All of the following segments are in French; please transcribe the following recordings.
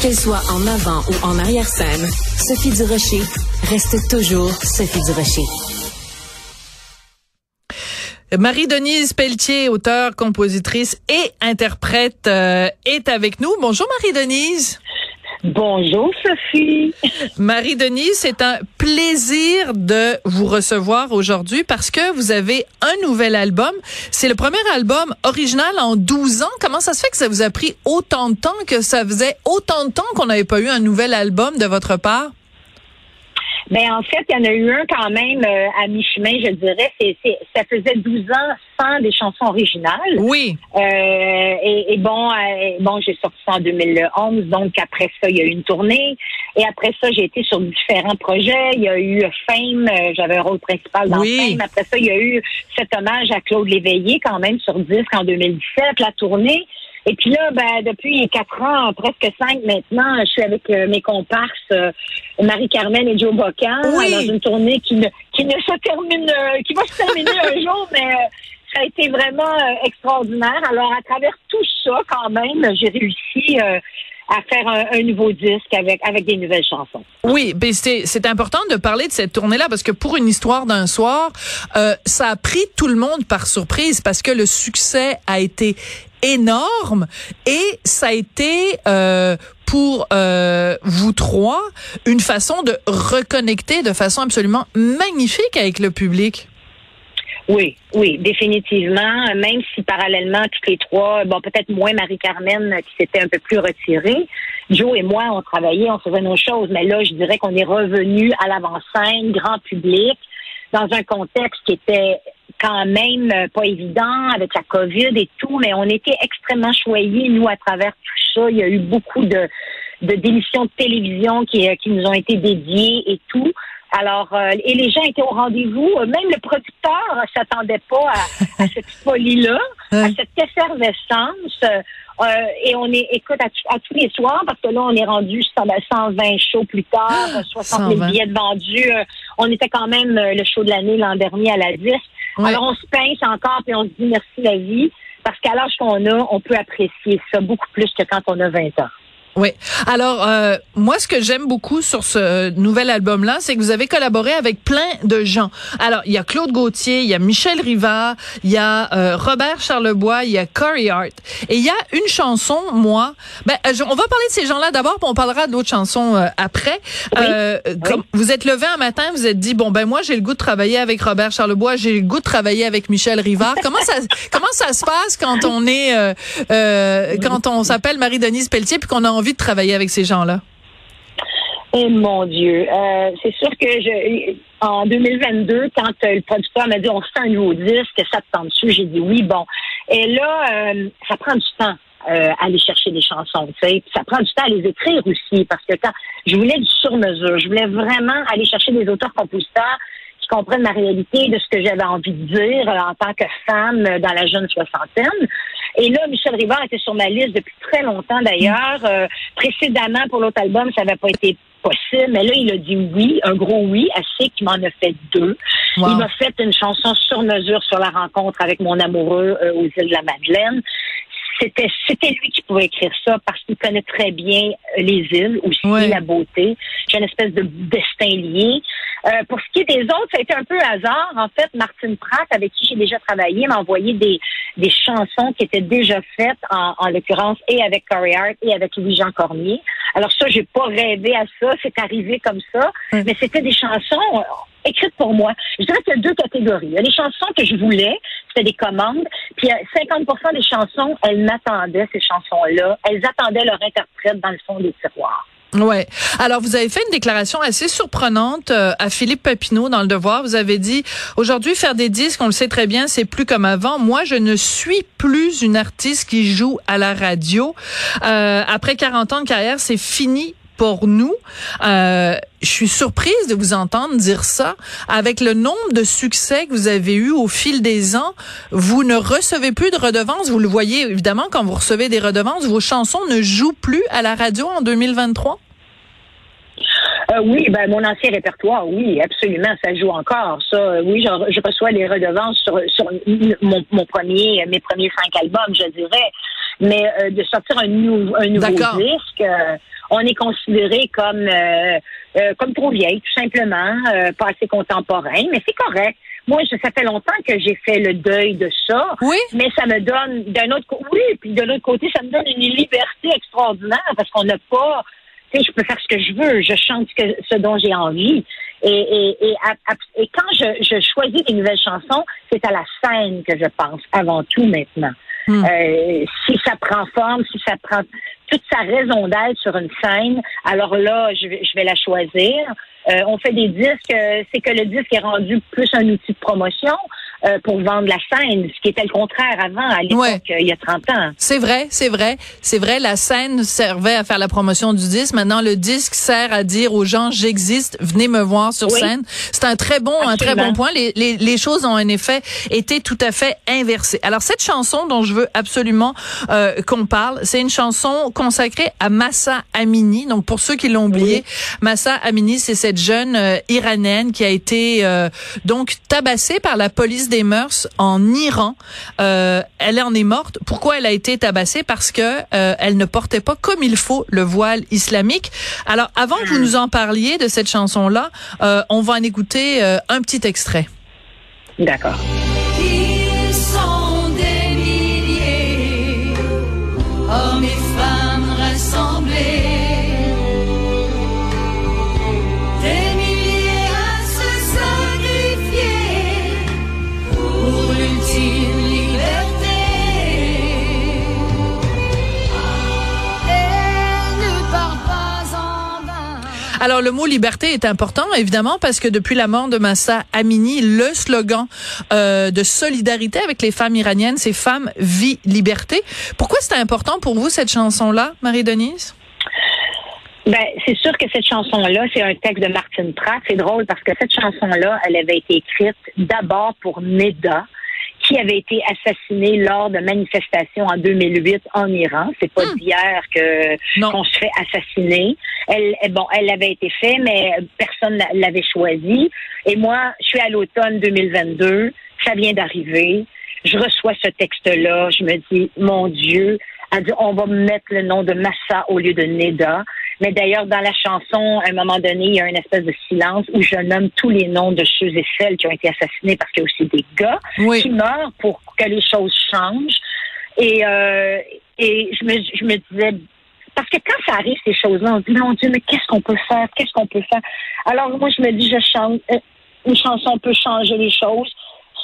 Qu'elle soit en avant ou en arrière-scène, Sophie Durocher reste toujours Sophie Durocher. Marie-Denise Pelletier, auteure, compositrice et interprète, euh, est avec nous. Bonjour Marie-Denise. Bonjour Sophie. Marie-Denise, c'est un plaisir de vous recevoir aujourd'hui parce que vous avez un nouvel album. C'est le premier album original en 12 ans. Comment ça se fait que ça vous a pris autant de temps, que ça faisait autant de temps qu'on n'avait pas eu un nouvel album de votre part? Ben en fait, il y en a eu un quand même euh, à mi-chemin, je dirais. C'est, ça faisait 12 ans sans des chansons originales. Oui. Euh, et, bon, euh, bon, j'ai sorti ça en 2011. Donc après ça, il y a eu une tournée. Et après ça, j'ai été sur différents projets. Il y a eu Fame. J'avais un rôle principal dans Fame. Après ça, il y a eu cet hommage à Claude Léveillé quand même sur disque en 2017. La tournée. Et puis là, ben, depuis quatre ans, presque cinq maintenant, je suis avec euh, mes comparses euh, Marie-Carmen et Joe Bocan dans une tournée qui ne, qui ne se termine, euh, qui va se terminer un jour, mais ça a été vraiment extraordinaire. Alors, à travers tout ça, quand même, j'ai réussi à faire un, nouveau disque avec avec des nouvelles chansons. Oui, ben c'est c'est important de parler de cette tournée là parce que pour une histoire d'un soir, ça a pris tout le monde par surprise parce que le succès a été énorme et ça a été euh, pour euh, vous trois une façon de reconnecter de façon absolument magnifique avec le public. Oui, oui, définitivement. Même si parallèlement, toutes les trois, bon, peut-être moins Marie-Carmen qui s'était un peu plus retirée. Joe et moi, on travaillait, on faisait nos choses, mais là, je dirais qu'on est revenu à l'avant-scène, grand public, dans un contexte qui était quand même euh, pas évident avec la COVID et tout, mais on était extrêmement choyés, nous, à travers tout ça. Il y a eu beaucoup de d'émissions de, télévision qui, euh, qui nous ont été dédiées et tout. Alors, euh, et les gens étaient au rendez-vous. Même le producteur s'attendait pas à, cette folie-là, à cette effervescence. Euh, et on est, écoute, à, tous les soirs, parce que là, on est rendu 120 shows plus tard, 60 000 billets vendus. on était quand même le show de l'année l'an dernier à la 10. Alors, on se pince encore, puis on se dit merci la vie, parce qu'à l'âge qu'on a, on peut apprécier ça beaucoup plus que quand on a 20 ans. Oui. Alors, euh, moi, ce que j'aime beaucoup sur ce nouvel album-là, c'est que vous avez collaboré avec plein de gens. Alors, il y a Claude Gauthier, il y a Michel Rivard, il y a euh, Robert Charlebois, il y a Corey Hart. Et il y a une chanson, moi, ben, euh, on va parler de ces gens-là d'abord, puis on parlera d'autres chansons après. vous êtes levé un matin, vous êtes dit, bon, ben moi, j'ai le goût de travailler avec Robert Charlebois, j'ai le goût de travailler avec Michel Rivard. comment ça, comment ça se passe quand on est, quand on s'appelle Marie-Denise Pelletier, puis qu'on a envie de travailler avec ces gens-là? Eh mon Dieu, euh, c'est sûr que en 2022, quand euh, le producteur m'a dit on fait un nouveau disque, ça te dessus, j'ai dit oui, bon. Et là, euh, ça prend du temps. aller chercher des chansons, tu sais. Ça prend du temps à les écrire aussi, parce que quand je voulais du sur-mesure, je voulais vraiment aller chercher des auteurs-compositeurs qui comprennent ma réalité de ce que j'avais envie de dire en tant que femme dans la jeune soixantaine. Et là, Michel Rivard était sur ma liste depuis très longtemps d'ailleurs. Euh, précédemment, pour l'autre album, ça n'avait pas été possible, mais là, il a dit oui, un gros oui, assez qu'il m'en a fait deux. Il m'a fait une chanson sur mesure sur la rencontre avec mon amoureux euh, aux îles de la Madeleine c'était c'était lui qui pouvait écrire ça parce qu'il connaît très bien les îles aussi la beauté. J'ai une espèce de destin lié. Euh, pour ce qui est des autres, ça a été un peu hasard. En fait, Martine Pratt, avec qui j'ai déjà travaillé, m'a envoyé des, des chansons qui étaient déjà faites, en, en l'occurrence, et avec Corey Hart et avec Louis-Jean Cormier. Alors ça, j'ai pas rêvé à ça, c'est arrivé comme ça, mais c'était des chansons écrites pour moi. Je dirais qu'il y a deux catégories. Il y a les chansons que je voulais, c'était des commandes, puis 50% des chansons, elles m'attendaient, ces chansons-là. Elles attendaient leur interprète dans le fond des tiroirs. Ouais. Alors vous avez fait une déclaration assez surprenante euh, à Philippe Papineau dans le Devoir. Vous avez dit aujourd'hui faire des disques, on le sait très bien, c'est plus comme avant. Moi, je ne suis plus une artiste qui joue à la radio. Euh, après 40 ans de carrière, c'est fini pour nous. Euh, je suis surprise de vous entendre dire ça. Avec le nombre de succès que vous avez eu au fil des ans, vous ne recevez plus de redevances. Vous le voyez évidemment quand vous recevez des redevances, vos chansons ne jouent plus à la radio en 2023. Euh, oui, ben mon ancien répertoire, oui, absolument, ça joue encore. Ça, euh, oui, je, je reçois les redevances sur, sur mon, mon, premier, mes premiers cinq albums, je dirais. mais de sortir un nouveau disque, on est considéré comme comme trop vieille, tout simplement, pas assez contemporain, mais c'est correct. Moi, ça fait longtemps que j'ai fait le deuil de ça. Oui. Mais ça me donne, d'un autre côté, oui, puis de l'autre côté, ça me donne une liberté extraordinaire parce qu'on n'a pas, tu sais, je peux faire ce que je veux, je chante ce, que, ce dont j'ai envie. Et, et, et, et quand je, je choisis des nouvelles chansons, c'est à la scène que je pense avant tout maintenant. Hmm. Euh, si ça prend forme, si ça prend toute sa raison d'être sur une scène, alors là, je vais, je vais la choisir. Euh, on fait des disques, euh, c'est que le disque est rendu plus un outil de promotion. Euh, pour vendre la scène, ce qui était le contraire avant, à l'époque, euh, il y a 30 ans. C'est vrai, c'est vrai, c'est vrai. La scène servait à faire la promotion du disque. Maintenant, le disque sert à dire aux gens, j'existe, venez me voir sur scène. C'est un très bon, un très bon point. Les, les, les, choses ont en effet été tout à fait inversées. Alors, cette chanson dont je veux absolument euh, qu'on parle, c'est une chanson consacrée à Massa Amini. Donc, pour ceux qui l'ont oublié, Massa Amini, c'est cette jeune iranienne qui a été donc tabassée par la police mœurs en Iran. Euh, elle en est morte. Pourquoi elle a été tabassée? Parce que euh, elle ne portait pas comme il faut le voile islamique. Alors, avant que vous nous en parliez de cette chanson-là, euh, on va en écouter un petit extrait. D'accord. Alors, le mot liberté est important, évidemment, parce que depuis la mort de Massa Amini, le slogan euh, de solidarité avec les femmes iraniennes, c'est Femmes, vie, liberté. Pourquoi c'est important pour vous, cette chanson-là, Marie-Denise? Ben, c'est sûr que cette chanson-là, c'est un texte de Martine Pratt. C'est drôle parce que cette chanson-là, elle avait été écrite d'abord pour Neda, qui avait été assassiné lors de manifestations en 2008 en Iran. C'est pas hmm. d'hier que qu'on se fait assassiner. Elle, bon, elle avait été faite, mais personne l'avait choisi. Et moi, je suis à l'automne 2022. Ça vient d'arriver. Je reçois ce texte-là. Je me dis, mon Dieu, on va mettre le nom de Massa au lieu de Neda. Mais d'ailleurs, dans la chanson, à un moment donné, il y a une espèce de silence où je nomme tous les noms de ceux et celles qui ont été assassinés parce qu'il y a aussi des gars qui meurent pour que les choses changent. Et, euh, et je, me, je me disais, parce que quand ça arrive, ces choses-là, on se dit, mon Dieu, mais qu'est-ce qu'on peut faire? Qu'est-ce qu'on peut faire? Alors, moi, je me dis, je chante, euh, une chanson peut changer les choses.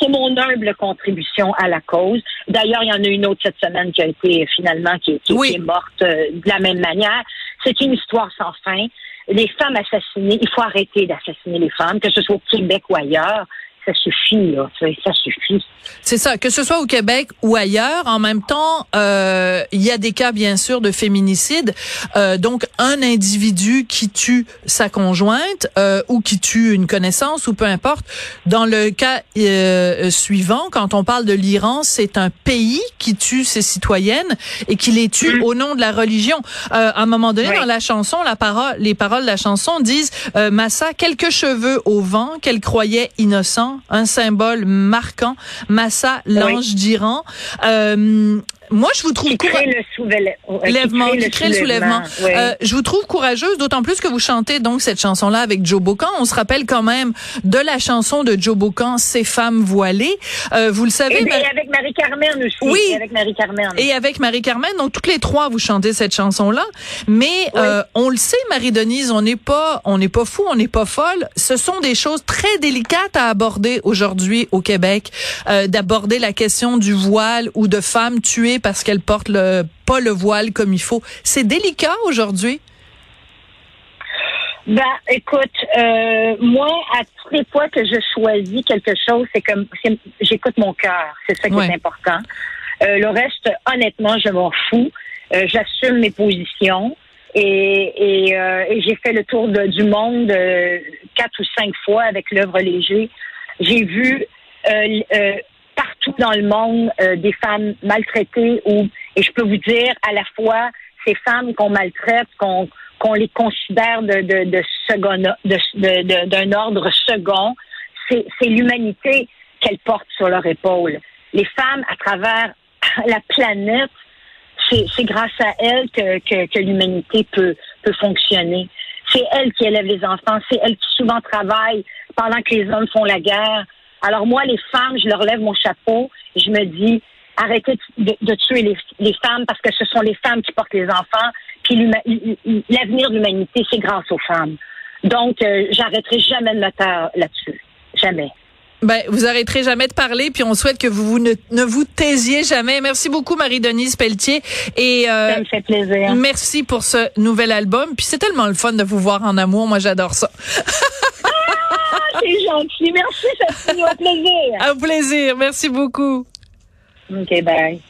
C'est mon humble contribution à la cause. D'ailleurs, il y en a une autre cette semaine qui a été finalement qui, est morte euh, de la même manière. C'est une histoire sans fin. Les femmes assassinées, il faut arrêter d'assassiner les femmes, que ce soit au Québec ou ailleurs ça suffit, là. Ça suffit. C'est ça, que ce soit au Québec ou ailleurs. En même temps, euh, il y a des cas, bien sûr, de féminicide. Euh, donc, un individu qui tue sa conjointe euh, ou qui tue une connaissance ou peu importe. Dans le cas euh, suivant, quand on parle de l'Iran, c'est un pays qui tue ses citoyennes et qui les tue mm. au nom de la religion. Euh, à un moment donné, dans la chanson, la parole, les paroles de la chanson disent euh, Massa quelques cheveux au vent qu'elle croyait innocent un symbole marquant. Massa, l'ange d'Iran. Euh, moi, je vous trouve courageuse. Soulèvement, qui crée le soulèvement. Euh, je vous trouve courageuse, d'autant plus que vous chantez donc cette chanson-là avec Joe Bocan. On se rappelle quand même de la chanson de Joe Bocan, Ces femmes voilées. Euh, vous le savez. Et, avec Marie-Carmen aussi. Oui. Et avec Marie-Carmen. Et avec Marie-Carmen. Donc, toutes les trois, vous chantez cette chanson-là. Mais euh, on le sait, Marie-Denise, on n'est pas, on n'est pas fou, on n'est pas folle. Ce sont des choses très délicates à aborder aujourd'hui au Québec, euh, d'aborder la question du voile ou de femmes tuées parce qu'elle porte le, pas le voile comme il faut. C'est délicat aujourd'hui? Ben, écoute, euh, moi, à toutes les fois que je choisis quelque chose, c'est comme j'écoute mon cœur. C'est ça qui est important. Euh, le reste, honnêtement, je m'en fous. Euh, j'assume mes positions et, et, j'ai fait le tour du monde quatre ou cinq fois avec l'œuvre léger. J'ai vu partout dans le monde euh, des femmes maltraitées ou et je peux vous dire à la fois ces femmes qu'on maltraite, qu'on qu'on les considère de, de, de second de, d'un ordre second, c'est, c'est l'humanité qu'elles portent sur leur épaule. Les femmes à travers la planète c'est grâce à elle que, que, que l'humanité peut, peut fonctionner. C'est elle qui élève les enfants, c'est elle qui souvent travaille pendant que les hommes font la guerre. Alors moi, les femmes, je leur lève mon chapeau, je me dis, arrêtez de, de tuer les, les, femmes parce que ce sont les femmes qui portent les enfants, puis l'avenir de l'humanité, c'est grâce aux femmes. Donc, euh, j'arrêterai jamais de me taire là-dessus. Jamais. Ben, vous arrêterez jamais de parler, puis on souhaite que vous, ne, ne, vous taisiez jamais. Merci beaucoup, Marie-Denise Pelletier. Et, euh, ça me fait plaisir. Merci pour ce nouvel album. Puis c'est tellement le fun de vous voir en amour. Moi, j'adore ça. c'est gentil. Merci, ça fait un plaisir. Un plaisir. Merci beaucoup. OK, bye.